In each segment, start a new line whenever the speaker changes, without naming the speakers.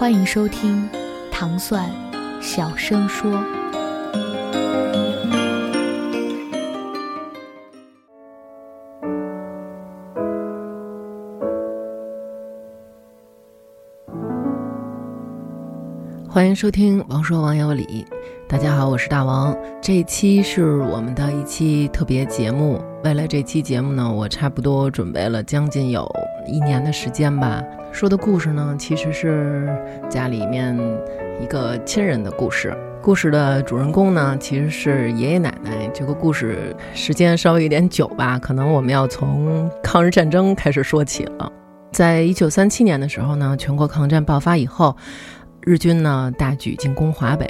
欢迎收听糖蒜小声说。
欢迎收听《王说王有理》，大家好，我是大王。这一期是我们的一期特别节目。为了这期节目呢，我差不多准备了将近有一年的时间吧。说的故事呢，其实是家里面一个亲人的故事。故事的主人公呢，其实是爷爷奶奶。这个故事时间稍微有点久吧，可能我们要从抗日战争开始说起了。在一九三七年的时候呢，全国抗战爆发以后。日军呢大举进攻华北，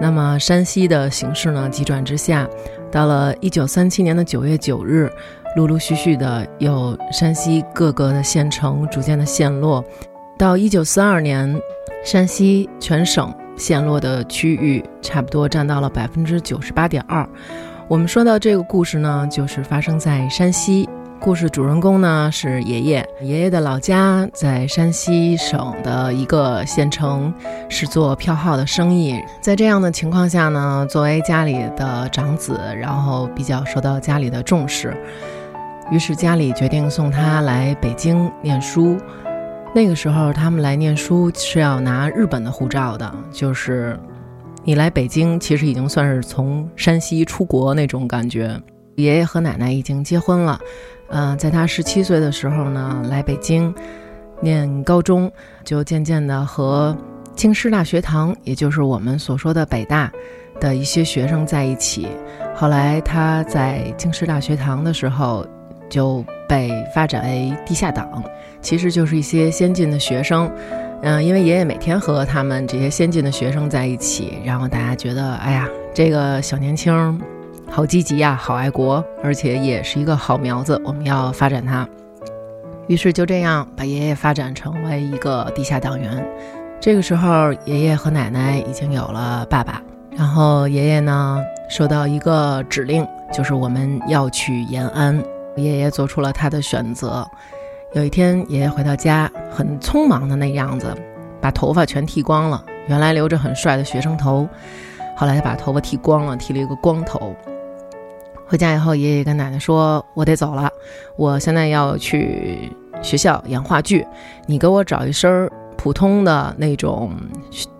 那么山西的形势呢急转直下。到了一九三七年的九月九日，陆陆续续的有山西各个的县城逐渐的陷落。到一九四二年，山西全省陷落的区域差不多占到了百分之九十八点二。我们说到这个故事呢，就是发生在山西。故事主人公呢是爷爷，爷爷的老家在山西省的一个县城，是做票号的生意。在这样的情况下呢，作为家里的长子，然后比较受到家里的重视，于是家里决定送他来北京念书。那个时候他们来念书是要拿日本的护照的，就是你来北京，其实已经算是从山西出国那种感觉。爷爷和奶奶已经结婚了。嗯、在他十七岁的时候呢，来北京念高中，就渐渐的和京师大学堂，也就是我们所说的北大的一些学生在一起。后来他在京师大学堂的时候，就被发展为地下党，其实就是一些先进的学生。嗯、因为爷爷每天和他们这些先进的学生在一起，然后大家觉得，哎呀，这个小年轻。好积极呀、好爱国，而且也是一个好苗子，我们要发展他。于是就这样把爷爷发展成为一个地下党员。这个时候，爷爷和奶奶已经有了爸爸，然后爷爷呢收到一个指令，就是我们要去延安。爷爷做出了他的选择。有一天，爷爷回到家，很匆忙的那样子，把头发全剃光了。原来留着很帅的学生头，后来他把头发剃光了，剃了一个光头。回家以后，爷爷跟奶奶说：“我得走了，我现在要去学校演话剧，你给我找一身普通的那种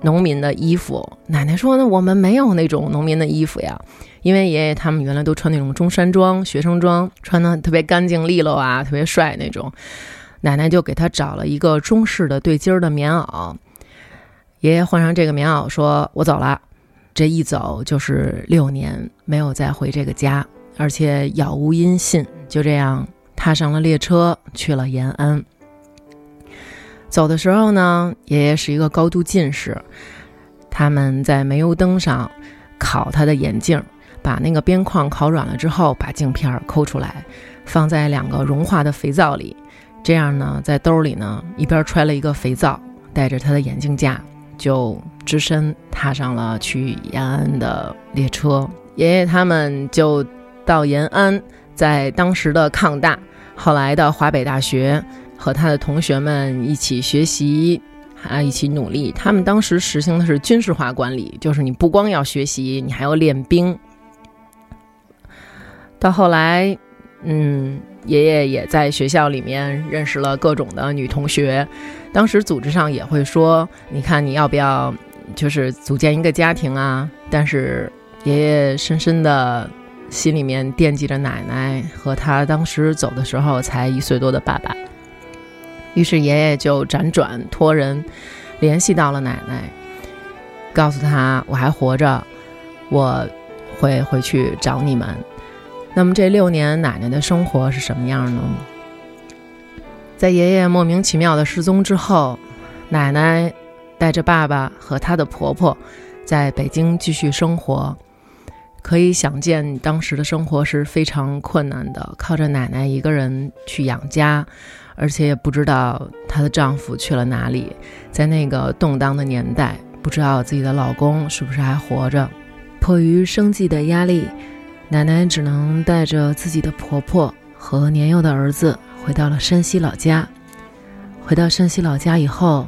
农民的衣服。”奶奶说：“那我们没有那种农民的衣服呀，因为爷爷他们原来都穿那种中山装、学生装，穿的特别干净利落啊，特别帅那种。”奶奶就给他找了一个中式的对襟儿的棉袄。爷爷换上这个棉袄，说：“我走了。”这一走就是六年，没有再回这个家。而且杳无音信，就这样踏上了列车去了延安。走的时候呢，爷爷是一个高度近视，他们在煤油灯上烤他的眼镜，把那个边框烤软了之后，把镜片抠出来，放在两个融化的肥皂里，这样呢，在兜里呢一边揣了一个肥皂，带着他的眼镜架，就只身踏上了去延安的列车。爷爷他们就。到延安，在当时的抗大，后来的华北大学，和他的同学们一起学习，啊，一起努力。他们当时实行的是军事化管理，就是你不光要学习，你还要练兵。到后来，嗯，爷爷也在学校里面认识了各种的女同学。当时组织上也会说，你看你要不要，就是组建一个家庭啊？但是爷爷深深的。心里面惦记着奶奶和他当时走的时候才一岁多的爸爸，于是爷爷就辗转托人联系到了奶奶，告诉他我还活着，我会回去找你们。那么这六年奶奶的生活是什么样呢？在爷爷莫名其妙的失踪之后，奶奶带着爸爸和她的婆婆，在北京继续生活。可以想见，当时的生活是非常困难的，靠着奶奶一个人去养家，而且也不知道她的丈夫去了哪里。在那个动荡的年代，不知道自己的老公是不是还活着。迫于生计的压力，奶奶只能带着自己的婆婆和年幼的儿子回到了山西老家。回到山西老家以后，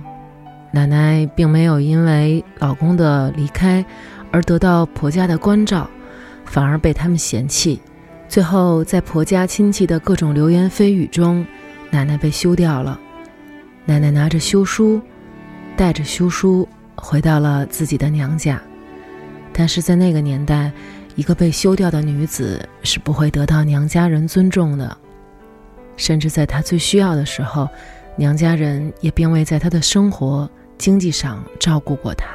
奶奶并没有因为老公的离开而得到婆家的关照。反而被他们嫌弃，最后在婆家亲戚的各种流言蜚语中，奶奶被休掉了。奶奶拿着休书，带着休书回到了自己的娘家。但是在那个年代，一个被休掉的女子是不会得到娘家人尊重的，甚至在她最需要的时候，娘家人也并未在她的生活经济上照顾过她。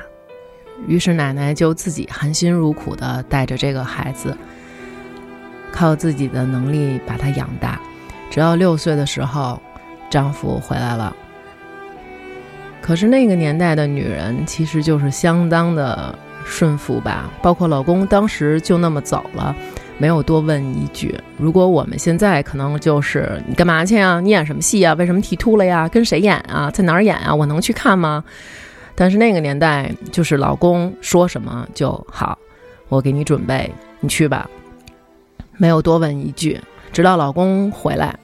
于是奶奶就自己含辛茹苦地带着这个孩子，靠自己的能力把他养大。直到六岁的时候，丈夫回来了。可是那个年代的女人其实就是相当的顺服吧，包括老公当时就那么走了，没有多问一句。如果我们现在可能就是你干嘛去啊？你演什么戏啊？为什么剃秃了呀？跟谁演啊？在哪儿演啊？我能去看吗？但是那个年代，就是老公说什么就好，我给你准备，你去吧，没有多问一句。直到老公回来，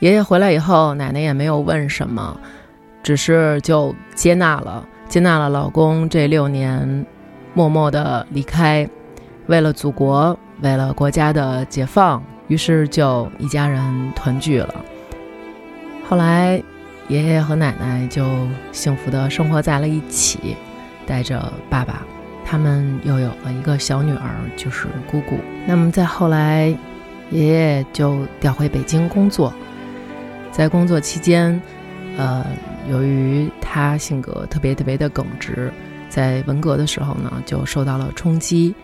爷爷回来以后，奶奶也没有问什么，只是就接纳了，接纳了老公这六年默默的离开，为了祖国，为了国家的解放，于是就一家人团聚了。后来。爷爷和奶奶就幸福的生活在了一起，带着爸爸，他们又有了一个小女儿，就是姑姑。那么在后来，爷爷就调回北京工作，在工作期间，呃，由于他性格特别特别的耿直，在文革的时候呢，就受到了冲击。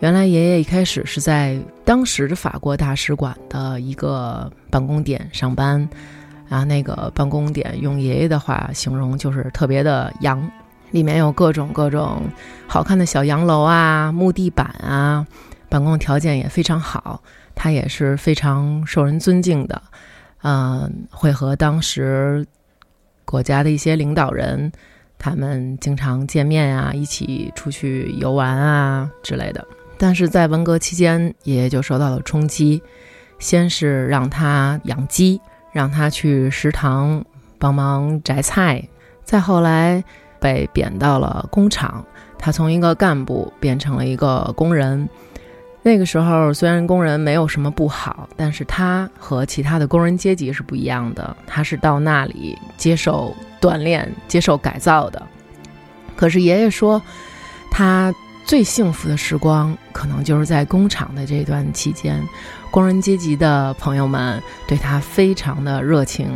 原来爷爷一开始是在当时法国大使馆的一个办公点上班。啊，那个办公点用爷爷的话形容就是特别的洋，里面有各种各种好看的小洋楼啊、木地板啊，办公条件也非常好。他也是非常受人尊敬的，嗯，会和当时国家的一些领导人，他们经常见面啊，一起出去游玩啊之类的。但是在文革期间，爷爷就受到了冲击，先是让他养鸡。让他去食堂帮忙摘菜，再后来被贬到了工厂，他从一个干部变成了一个工人。那个时候虽然工人没有什么不好，但是他和其他的工人阶级是不一样的，他是到那里接受锻炼、接受改造的。可是爷爷说，他最幸福的时光可能就是在工厂的这段期间。工人阶级的朋友们对他非常的热情，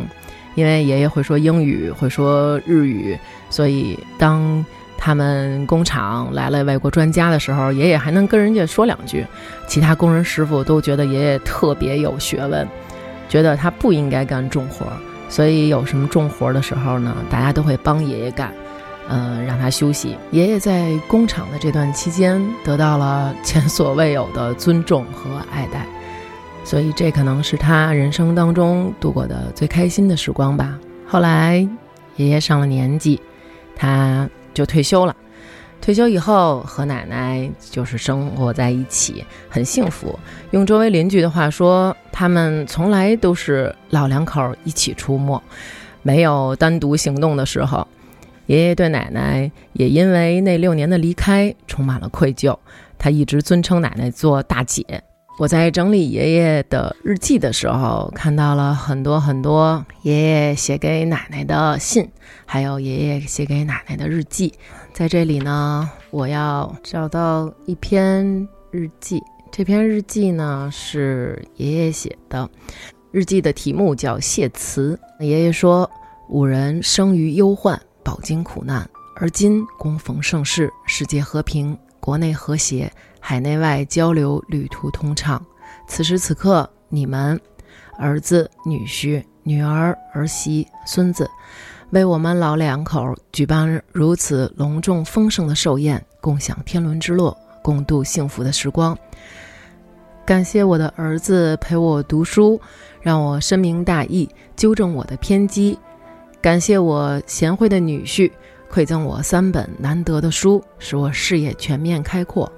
因为爷爷会说英语，会说日语，所以当他们工厂来了外国专家的时候，爷爷还能跟人家说两句。其他工人师傅都觉得爷爷特别有学问，觉得他不应该干重活，所以有什么重活的时候呢，大家都会帮爷爷干，嗯，让他休息。爷爷在工厂的这段期间得到了前所未有的尊重和爱戴。所以这可能是他人生当中度过的最开心的时光吧。后来，爷爷上了年纪，他就退休了。退休以后和奶奶就是生活在一起，很幸福。用周围邻居的话说，他们从来都是老两口一起出没，没有单独行动的时候。爷爷对奶奶也因为那六年的离开充满了愧疚，他一直尊称奶奶做大姐。我在整理爷爷的日记的时候，看到了很多很多爷爷写给奶奶的信，还有爷爷写给奶奶的日记。在这里呢，我要找到一篇日记。这篇日记呢是爷爷写的，日记的题目叫谢辞。爷爷说：“五人生于忧患，饱经苦难，而今恭逢盛世，世界和平，国内和谐。”海内外交流，旅途通畅。此时此刻，你们儿子、女婿、女儿、儿媳、孙子，为我们老两口举办如此隆重丰盛的寿宴，共享天伦之乐，共度幸福的时光。感谢我的儿子陪我读书，让我深明大义，纠正我的偏激。感谢我贤惠的女婿，馈赠我三本难得的书，使我视野全面开阔。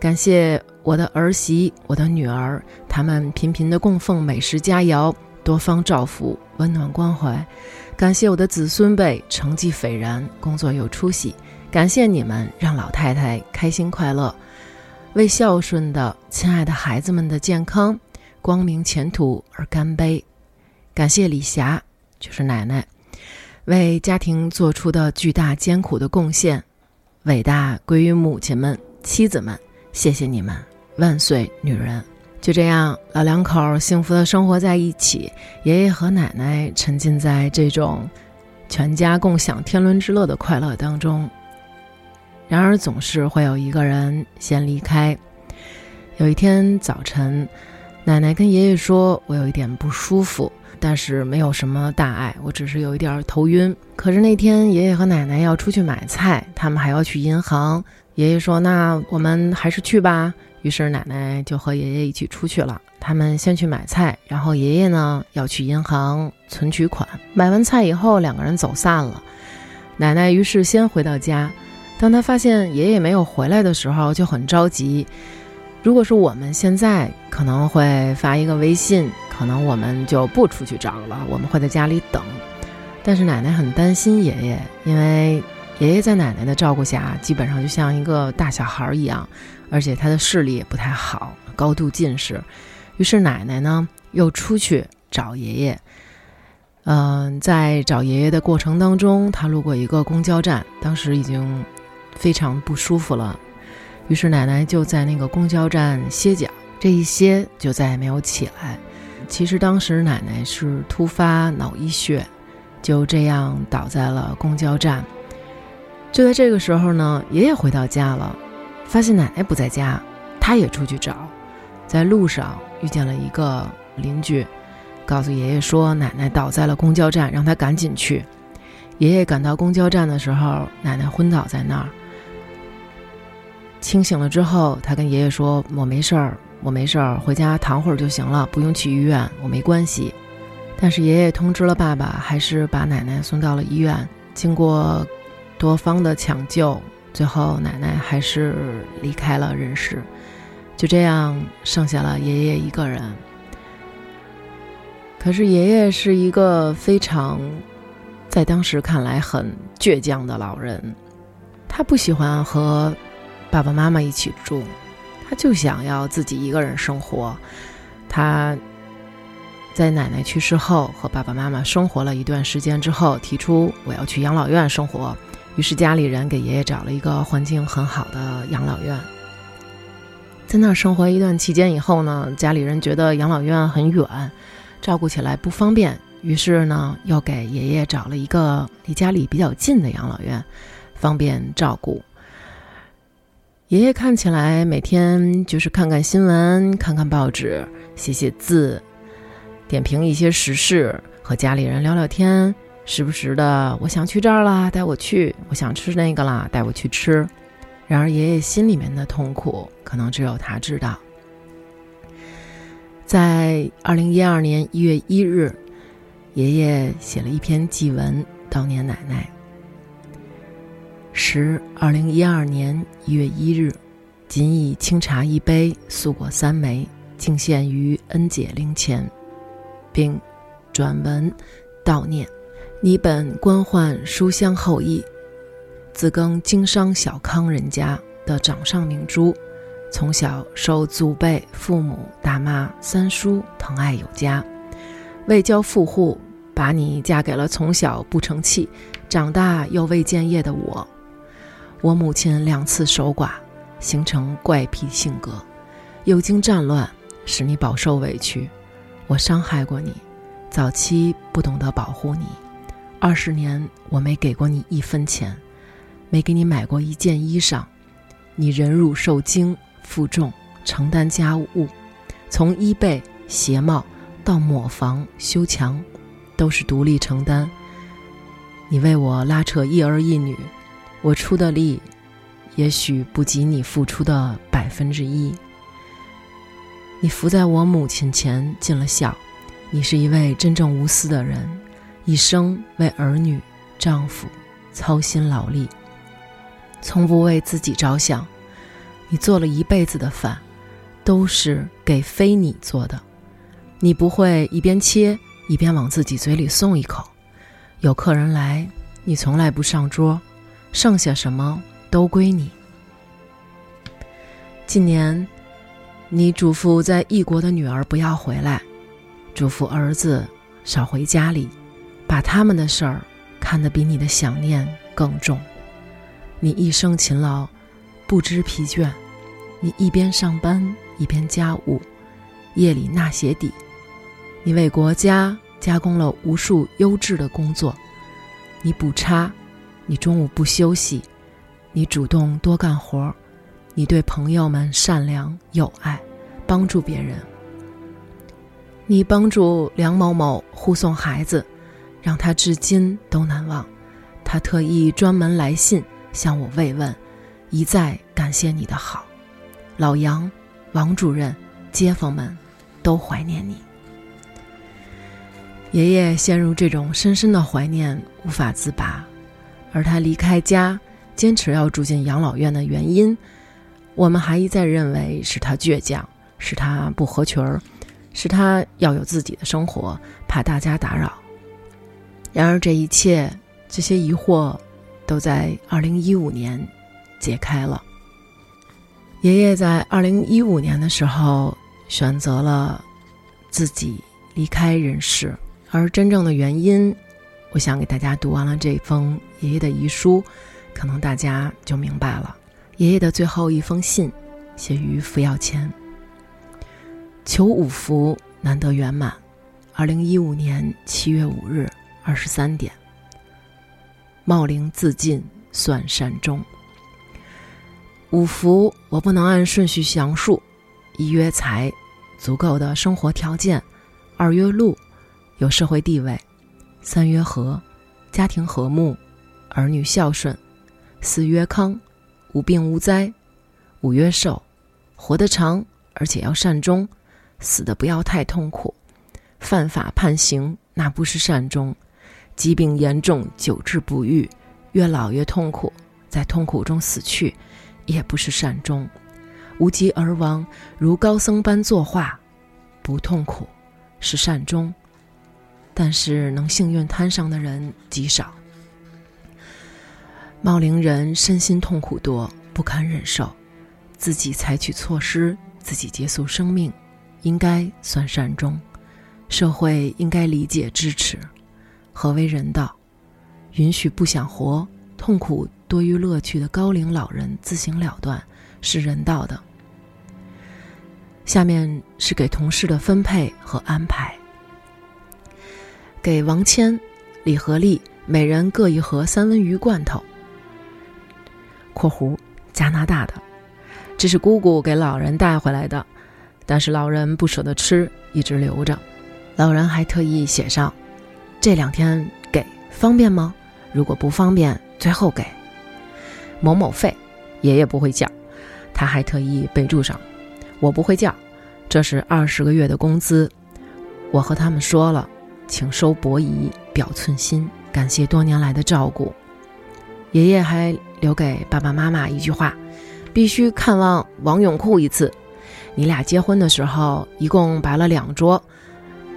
感谢我的儿媳、我的女儿，他们频频的供奉美食佳肴，多方照拂，温暖关怀。感谢我的子孙辈，成绩斐然，工作有出息。感谢你们，让老太太开心快乐。为孝顺的亲爱的孩子们的健康、光明前途而干杯！感谢李霞，就是奶奶，为家庭做出的巨大艰苦的贡献，伟大归于母亲们、妻子们，谢谢你们，万岁，女人！就这样，老两口幸福的生活在一起，爷爷和奶奶沉浸在这种全家共享天伦之乐的快乐当中。然而，总是会有一个人先离开。有一天早晨，奶奶跟爷爷说：“我有一点不舒服，但是没有什么大碍，我只是有一点头晕。”可是那天爷爷和奶奶要出去买菜，他们还要去银行。爷爷说：“那我们还是去吧。”于是奶奶就和爷爷一起出去了。他们先去买菜，然后爷爷呢要去银行存取款。买完菜以后，两个人走散了。奶奶于是先回到家。当他发现爷爷没有回来的时候，就很着急。如果是我们现在，可能会发一个微信，可能我们就不出去找了，我们会在家里等。但是奶奶很担心爷爷，因为爷爷在奶奶的照顾下，基本上就像一个大小孩一样，而且他的视力也不太好，高度近视。于是奶奶呢，又出去找爷爷。嗯，在找爷爷的过程当中，他路过一个公交站，当时已经。非常不舒服了，于是奶奶就在那个公交站歇脚，这一歇就再也没有起来。其实当时奶奶是突发脑溢血，就这样倒在了公交站。就在这个时候呢，爷爷回到家了，发现奶奶不在家，他也出去找，在路上遇见了一个邻居，告诉爷爷说奶奶倒在了公交站，让他赶紧去。爷爷赶到公交站的时候，奶奶昏倒在那儿。清醒了之后，他跟爷爷说：“我没事儿，我没事儿，回家躺会儿就行了，不用去医院，我没关系。”但是爷爷通知了爸爸，还是把奶奶送到了医院。经过多方的抢救，最后奶奶还是离开了人世。就这样，剩下了爷爷一个人。可是爷爷是一个非常，在当时看来很倔强的老人，他不喜欢和。爸爸妈妈一起住，他就想要自己一个人生活。他在奶奶去世后和爸爸妈妈生活了一段时间之后，提出我要去养老院生活。于是家里人给爷爷找了一个环境很好的养老院。在那儿生活一段期间以后呢，家里人觉得养老院很远，照顾起来不方便，于是呢又给爷爷找了一个离家里比较近的养老院，方便照顾。爷爷看起来每天就是看看新闻、看看报纸、写写字、点评一些时事，和家里人聊聊天。时不时的，我想去这儿啦，带我去；我想吃那个啦，带我去吃。然而，爷爷心里面的痛苦，可能只有他知道。在二零一二年一月一日，爷爷写了一篇祭文悼念奶奶。时二零一二年一月一日，仅以清茶一杯，素果三枚，敬献于恩姐灵前，并转文悼念。你本官宦书香后裔，自耕经商小康人家的掌上明珠，从小受祖辈、父母、大妈、三叔疼爱有加，为交富户，把你嫁给了从小不成器，长大又未见业的我。我母亲两次守寡，形成怪癖性格，又经战乱，使你饱受委屈。我伤害过你，早期不懂得保护你，二十年我没给过你一分钱，没给你买过一件衣裳。你忍辱受惊，负重承担家务，从衣被、鞋帽到抹房、修墙，都是独立承担。你为我拉扯一儿一女，我出的力，也许不及你付出的百分之一。你伏在我母亲前尽了孝，你是一位真正无私的人，一生为儿女、丈夫操心劳力，从不为自己着想。你做了一辈子的饭，都是给非你做的。你不会一边切一边往自己嘴里送一口。有客人来，你从来不上桌，剩下什么都归你。今年，你嘱咐在异国的女儿不要回来，嘱咐儿子少回家里，把他们的事儿看得比你的想念更重。你一生勤劳，不知疲倦，你一边上班一边家务，夜里纳鞋底，你为国家。加工了无数优质的工作，你补差，你中午不休息，你主动多干活，你对朋友们善良有爱，帮助别人。你帮助梁某某护送孩子，让他至今都难忘。他特意专门来信向我慰问，一再感谢你的好。老杨、王主任、街坊们，都怀念你。爷爷陷入这种深深的怀念，无法自拔，而他离开家，坚持要住进养老院的原因，我们还一再认为是他倔强，是他不合群儿，是他要有自己的生活，怕大家打扰。然而，这一切这些疑惑，都在二零一五年解开了。爷爷在二零一五年的时候选择了自己离开人世。而真正的原因，我想给大家读完了这封爷爷的遗书，可能大家就明白了。爷爷的最后一封信，写于服药前。求五福难得圆满，二零一五年七月五日二十三点。茂陵自尽算善终。五福我不能按顺序详述：一曰财，足够的生活条件；二曰禄。有社会地位，三曰和，家庭和睦，儿女孝顺，四曰康，无病无灾，五曰寿，活得长而且要善终，死的不要太痛苦，犯法判刑那不是善终，疾病严重久治不愈，越老越痛苦，在痛苦中死去，也不是善终，无疾而亡如高僧般作画，不痛苦，是善终。但是能幸运摊上的人极少。茂陵人身心痛苦多，不堪忍受，自己采取措施，自己结束生命，应该算善终。社会应该理解支持。何为人道？允许不想活、痛苦多于乐趣的高龄老人自行了断，是人道的。下面是给同事的分配和安排。给王谦、李和利每人各一盒三文鱼罐头（括弧加拿大的），这是姑姑给老人带回来的，但是老人不舍得吃，一直留着。老人还特意写上：“这两天给方便吗？如果不方便，最后给。”某某费，爷爷不会叫，他还特意备注上：“我不会叫，这是二十个月的工资。”我和他们说了。请收薄仪，表寸心，感谢多年来的照顾。爷爷还留给爸爸妈妈一句话：必须看望王永库一次。你俩结婚的时候一共摆了两桌，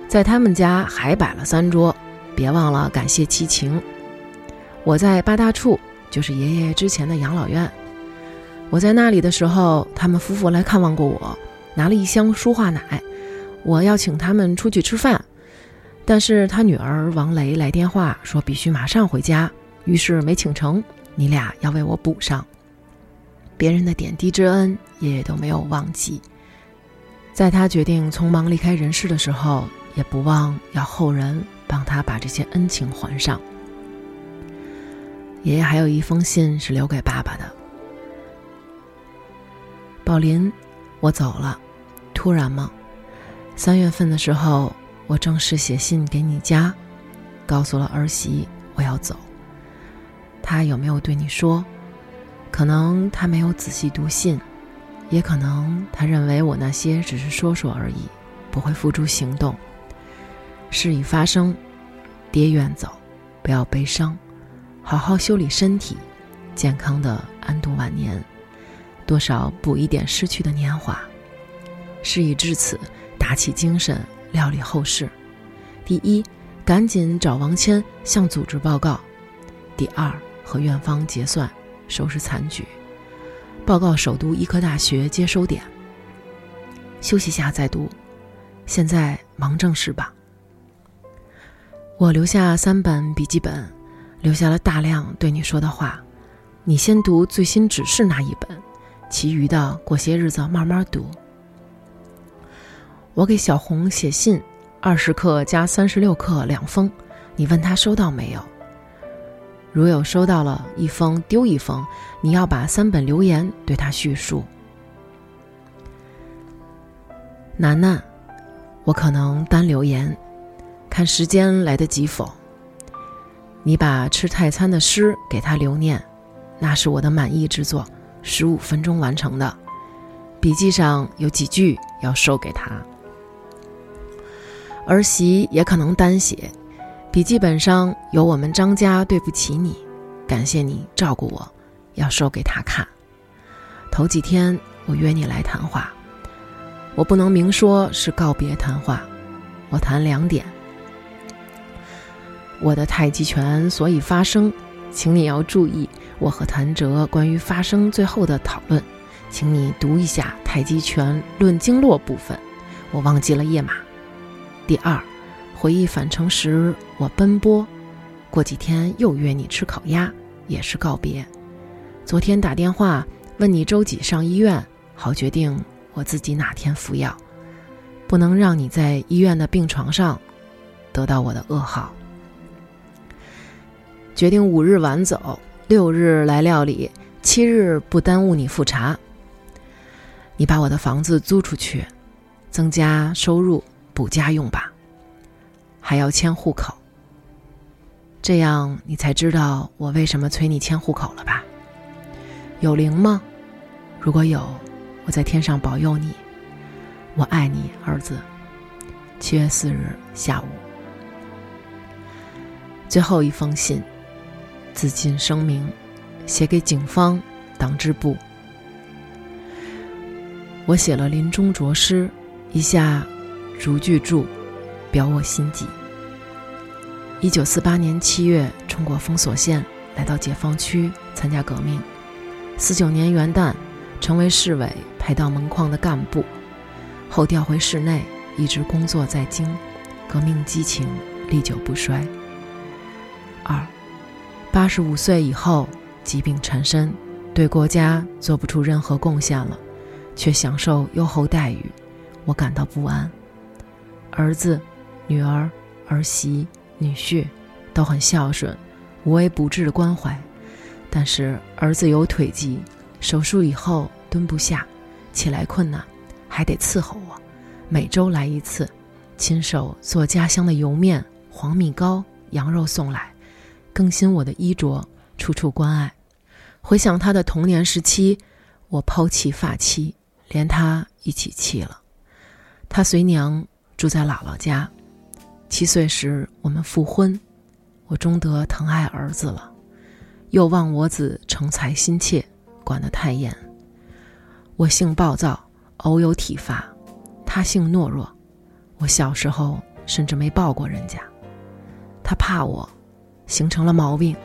在他们家还摆了三桌，别忘了感谢齐情。我在八大处，就是爷爷之前的养老院。我在那里的时候，他们夫妇来看望过我，拿了一箱舒化奶，我要请他们出去吃饭。但是他女儿王雷来电话说必须马上回家，于是没请成。你俩要为我补上。别人的点滴之恩，爷爷都没有忘记。在他决定匆忙离开人世的时候，也不忘要后人帮他把这些恩情还上。爷爷还有一封信是留给爸爸的：宝林，我走了，突然吗？三月份的时候。我正式写信给你家，告诉了儿媳我要走，他有没有对你说？可能他没有仔细读信，也可能他认为我那些只是说说而已，不会付诸行动。事已发生，爹远走，不要悲伤，好好修理身体，健康的安度晚年，多少补一点失去的年华。事已至此，打起精神料理后事。第一，赶紧找王谦向组织报告；第二，和院方结算。收拾残局，报告首都医科大学接收点。休息下再读，现在忙正事吧。我留下三本笔记本，留下了大量对你说的话。你先读最新指示那一本，其余的过些日子慢慢读。我给小红写信，二十克加三十六克两封，你问他收到没有？如有收到了一封丢一封，你要把三本留言对他叙述。楠楠，我可能单留言，看时间来得及否。你把吃泰餐的诗给他留念，那是我的满意之作，十五分钟完成的。笔记上有几句要授给他。儿媳也可能单写。笔记本上有我们张家对不起你，感谢你照顾我，要说给他看。头几天我约你来谈话，我不能明说是告别谈话，我谈两点。我的太极拳所以发生，请你要注意我和谭哲关于发生最后的讨论，请你读一下《太极拳论经络》部分，我忘记了页码。第二。回忆返程时，我奔波。过几天又约你吃烤鸭，也是告别。昨天打电话问你周几上医院，好决定我自己哪天服药，不能让你在医院的病床上得到我的噩耗。决定五日晚走，六日来料理，七日不耽误你复查。你把我的房子租出去，增加收入补家用吧。还要迁户口，这样你才知道我为什么催你迁户口了吧？有灵吗？如果有，我在天上保佑你。我爱你，儿子。七月四日下午，最后一封信，自尽声明，写给警方党支部。我写了临终着诗，以下逐句注。表我心迹。一九四八年七月，冲过封锁线，来到解放区参加革命。四九年元旦，成为市委派到门框的干部，后调回市内，一直工作在京，革命激情历久不衰。二，八十五岁以后，疾病缠身，对国家做不出任何贡献了，却享受优厚待遇，我感到不安。儿子。女儿、儿媳、女婿都很孝顺，无微不至的关怀。但是儿子有腿疾，手术以后蹲不下，起来困难，还得伺候我，每周来一次，亲手做家乡的油面、黄米糕、羊肉送来，更新我的衣着，处处关爱。回想他的童年时期，我抛弃发妻，连他一起弃了。他随娘住在姥姥家。七岁时，我们复婚，我终得疼爱儿子了，又望我子成才心切，管得太严。我性暴躁，偶有体罚；他性懦弱，我小时候甚至没抱过人家。他怕我，形成了毛病，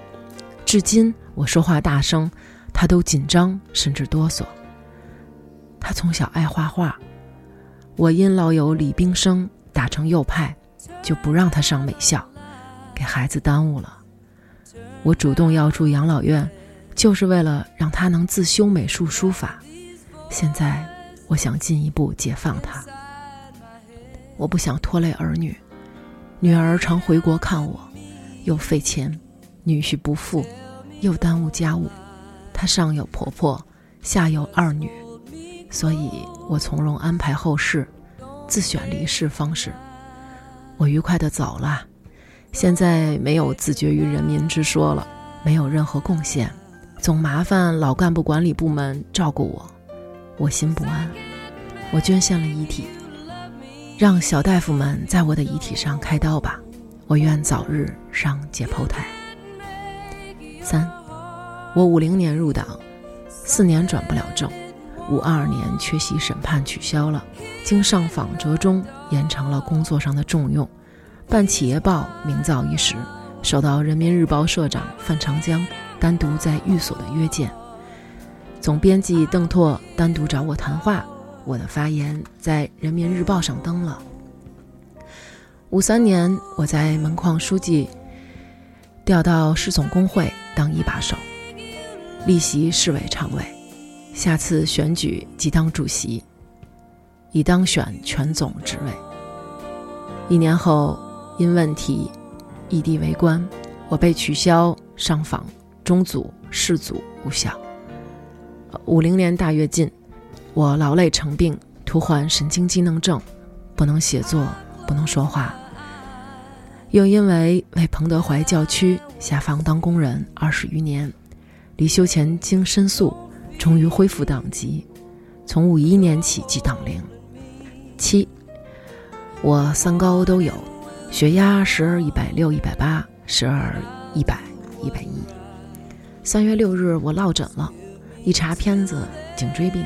至今我说话大声，他都紧张甚至哆嗦。他从小爱画画，我因老友李冰生打成右派。就不让他上美校，给孩子耽误了。我主动要住养老院，就是为了让他能自修美术书法。现在，我想进一步解放他。我不想拖累儿女，女儿常回国看我，又费钱；女婿不富，又耽误家务。她上有婆婆，下有二女，所以我从容安排后事，自选离世方式。我愉快的走了，现在没有自绝于人民之说了，没有任何贡献，总麻烦老干部管理部门照顾我，我心不安。我捐献了遗体，让小大夫们在我的遗体上开刀吧。我愿早日上解剖台。三，我五零年入党，四年转不了正，五二年缺席审判取消了，经上访折中，延长了工作上的重用，办企业报名噪一时，受到人民日报社长范长江单独在寓所的约见，总编辑邓拓单独找我谈话。我的发言在人民日报上登了。五三年，我在门框书记调到市总工会当一把手，历袭市委常委，下次选举即当主席，已当选全总职位。一年后，因问题异地为官，我被取消上访中组、市组无效。五零年大跃进。我劳累成病，突患神经机能症，不能写作，不能说话。又因为为彭德怀教区下放当工人二十余年，离休前经申诉，终于恢复党籍，从五一年起即党龄。七，我三高都有，血压时而一百六、一百八，时而一百、一百一。三月六日我落枕了，一查片子，颈椎病。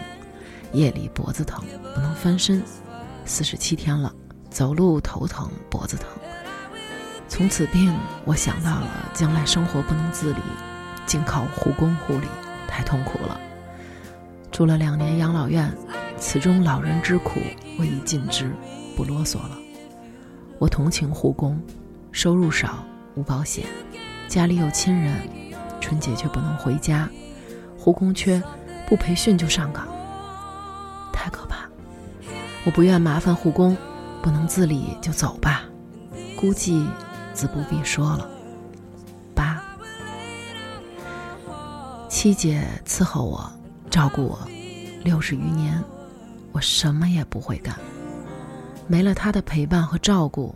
夜里脖子疼，不能翻身，四十七天了，走路头疼，脖子疼。从此病，我想到了将来生活不能自理，仅靠护工护理，太痛苦了。住了两年养老院，此中老人之苦，我已尽知，不啰嗦了。我同情护工，收入少，无保险，家里有亲人，春节却不能回家，护工缺，不培训就上岗。太可怕！我不愿麻烦护工，不能自理就走吧。估计自不必说了。八七姐伺候我，照顾我六十余年，我什么也不会干。没了她的陪伴和照顾，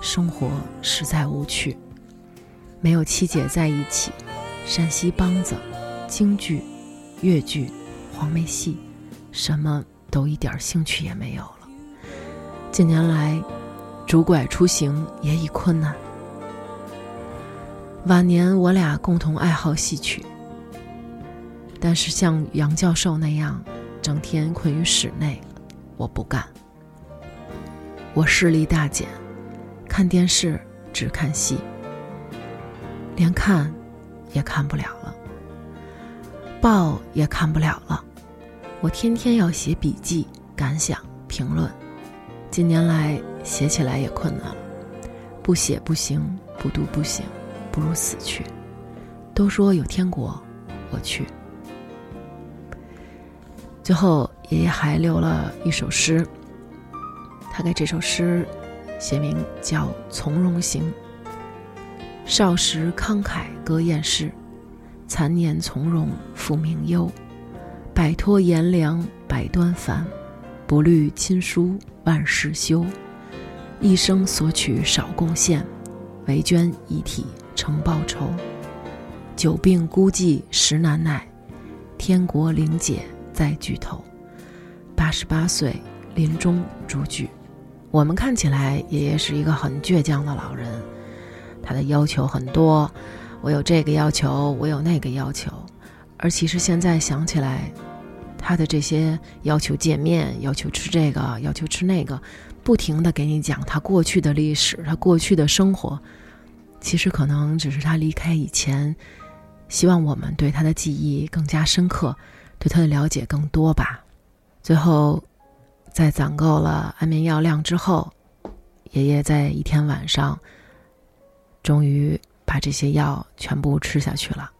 生活实在无趣。没有七姐在一起，山西梆子、京剧、越剧、黄梅戏。什么都一点兴趣也没有了。近年来，拄拐出行也已困难。晚年我俩共同爱好戏曲，但是像杨教授那样整天困于室内，我不干。我视力大减，看电视只看戏，连看也看不了了，报也看不了了。我天天要写笔记、感想、评论，近年来写起来也困难了。不写不行，不读不行，不如死去。都说有天国，我去。最后，爷爷还留了一首诗，他给这首诗写名叫《从容行》。少时慷慨歌艳世，残年从容复名忧。摆脱炎凉百端烦，不虑亲疏万事休。一生索取少贡献，唯捐遗体成报酬。久病孤寂实难耐，天国灵解在巨头。八十八岁临终嘱句。我们看起来爷爷是一个很倔强的老人，他的要求很多，我有这个要求，我有那个要求，而其实现在想起来。他的这些要求见面，要求吃这个，要求吃那个，不停的给你讲他过去的历史，他过去的生活，其实可能只是他离开以前，希望我们对他的记忆更加深刻，对他的了解更多吧。最后，在攒够了安眠药量之后，爷爷在一天晚上，终于把这些药全部吃下去了。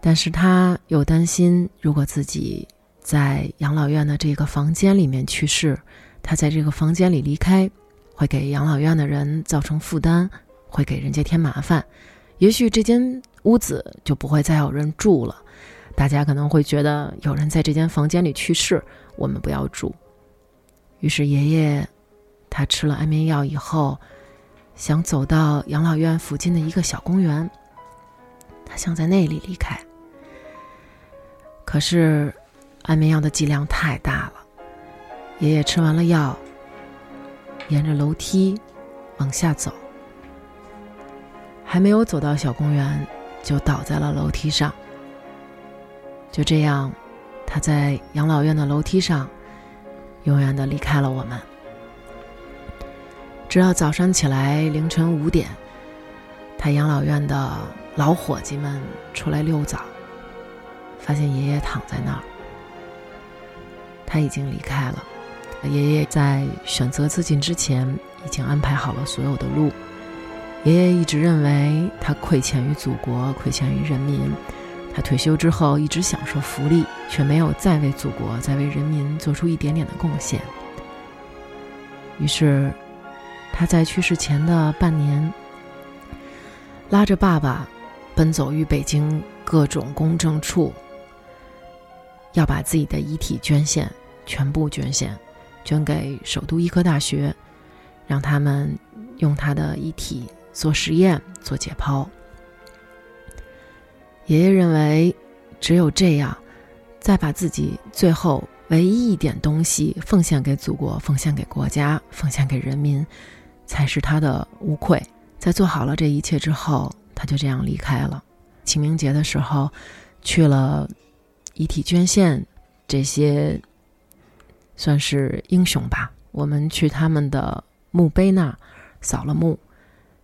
但是他又担心，如果自己在养老院的这个房间里面去世，他在这个房间里离开，会给养老院的人造成负担，会给人家添麻烦，也许这间屋子就不会再有人住了。大家可能会觉得有人在这间房间里去世，我们不要住。于是爷爷，他吃了安眠药以后，想走到养老院附近的一个小公园。他想在那里离开。可是，安眠药的剂量太大了。爷爷吃完了药，沿着楼梯往下走，还没有走到小公园，就倒在了楼梯上。就这样，他在养老院的楼梯上，永远的离开了我们。直到早上起来，凌晨五点，他养老院的老伙计们出来溜早。发现爷爷躺在那儿，他已经离开了。爷爷在选择自尽之前，已经安排好了所有的路。爷爷一直认为他亏欠于祖国，亏欠于人民。他退休之后一直享受福利，却没有再为祖国、再为人民做出一点点的贡献。于是，他在去世前的半年，拉着爸爸，奔走于北京各种公证处。要把自己的遗体捐献，全部捐献，捐给首都医科大学，让他们用他的遗体做实验、做解剖。爷爷认为，只有这样，再把自己最后唯一一点东西奉献给祖国、奉献给国家、奉献给人民，才是他的无愧。在做好了这一切之后，他就这样离开了。清明节的时候，去了。遗体捐献，这些算是英雄吧。我们去他们的墓碑那扫了墓，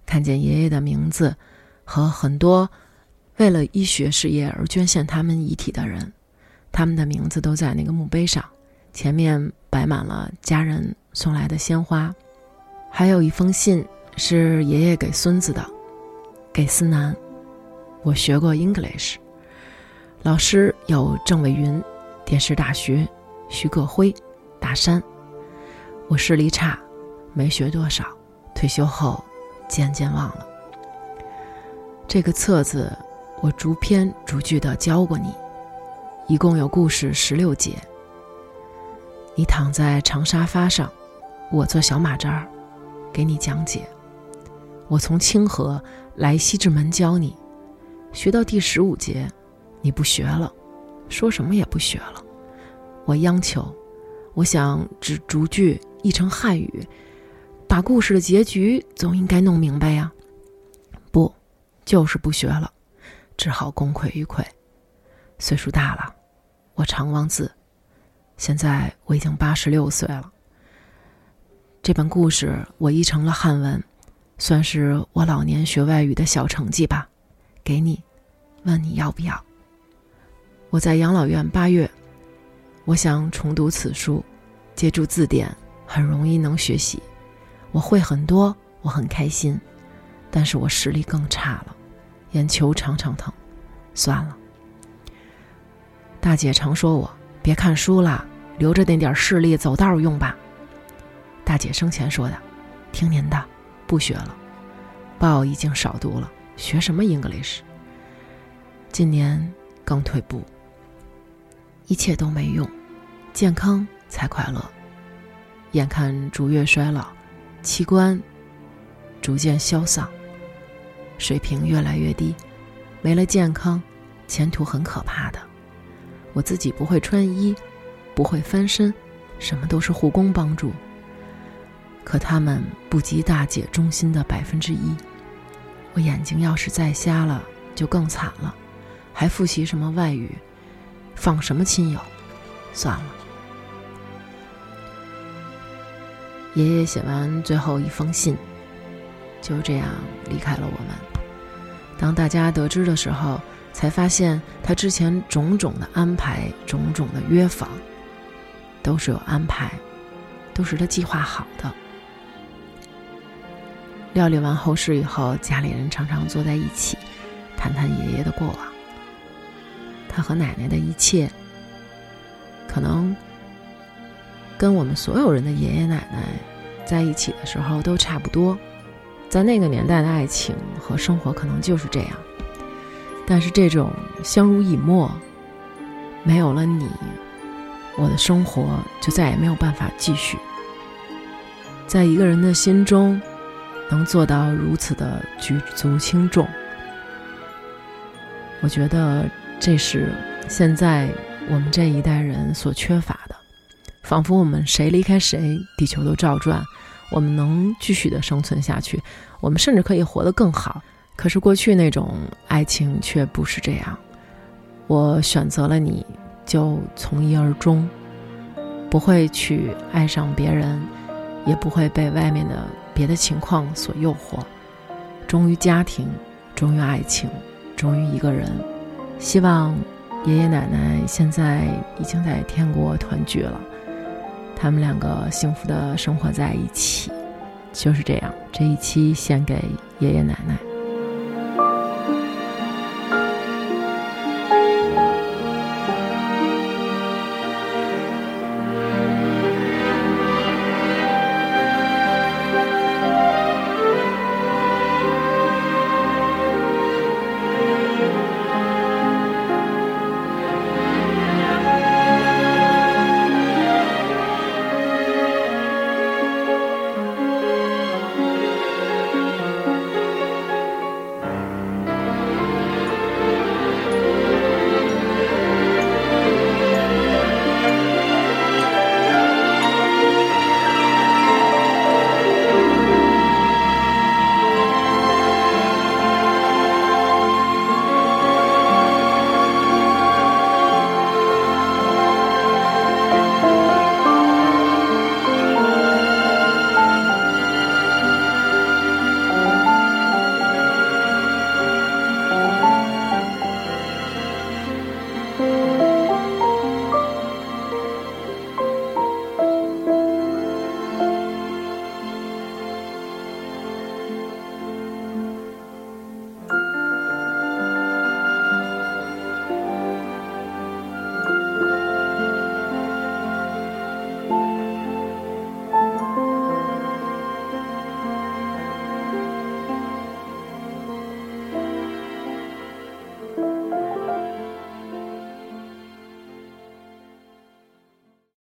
看见爷爷的名字和很多为了医学事业而捐献他们遗体的人，他们的名字都在那个墓碑上。前面摆满了家人送来的鲜花，还有一封信是爷爷给孙子的，给思南。我学过 English。老师有郑伟云，电视大学，徐克辉，大山。我视力差，没学多少，退休后渐渐忘了。这个册子我逐篇逐句的教过你，一共有故事十六节。你躺在长沙发上，我坐小马扎儿，给你讲解。我从清河来西直门教你，学到第十五节。你不学了，说什么也不学了。我央求，我想只逐句译成汉语，把故事的结局总应该弄明白呀。不，就是不学了，只好功亏一篑。岁数大了，我常忘字。现在我已经八十六岁了。这本故事我译成了汉文，算是我老年学外语的小成绩吧。给你，问你要不要。我在养老院八月，我想重读此书，借助字典很容易能学习，我会很多，我很开心，但是我视力更差了，眼球常常疼，算了。大姐常说我别看书了，留着那点视力走道用吧。大姐生前说的，听您的，不学了，报已经少读了，学什么 English？今年更退步。一切都没用，健康才快乐。眼看逐月衰老，器官逐渐消丧，水平越来越低，没了健康，前途很可怕的。我自己不会穿衣，不会翻身，什么都是护工帮助。可他们不及大姐忠心的百分之一。我眼睛要是再瞎了，就更惨了，还复习什么外语？放什么亲友？算了。爷爷写完最后一封信，就这样离开了我们。当大家得知的时候，才发现他之前种种的安排、种种的约访，都是有安排，都是他计划好的。料理完后事以后，家里人常常坐在一起，谈谈爷爷的过往。他和奶奶的一切，可能跟我们所有人的爷爷奶奶在一起的时候都差不多。在那个年代的爱情和生活可能就是这样，但是这种相濡以沫，没有了你，我的生活就再也没有办法继续。在一个人的心中，能做到如此的举足轻重。我觉得这是现在我们这一代人所缺乏的，仿佛我们谁离开谁，地球都照转，我们能继续的生存下去，我们甚至可以活得更好。可是过去那种爱情却不是这样，我选择了你，就从一而终，不会去爱上别人，也不会被外面的别的情况所诱惑，忠于家庭，忠于爱情。忠于一个人，希望爷爷奶奶现在已经在天国团聚了，他们两个幸福的生活在一起，就是这样。这一期献给爷爷奶奶。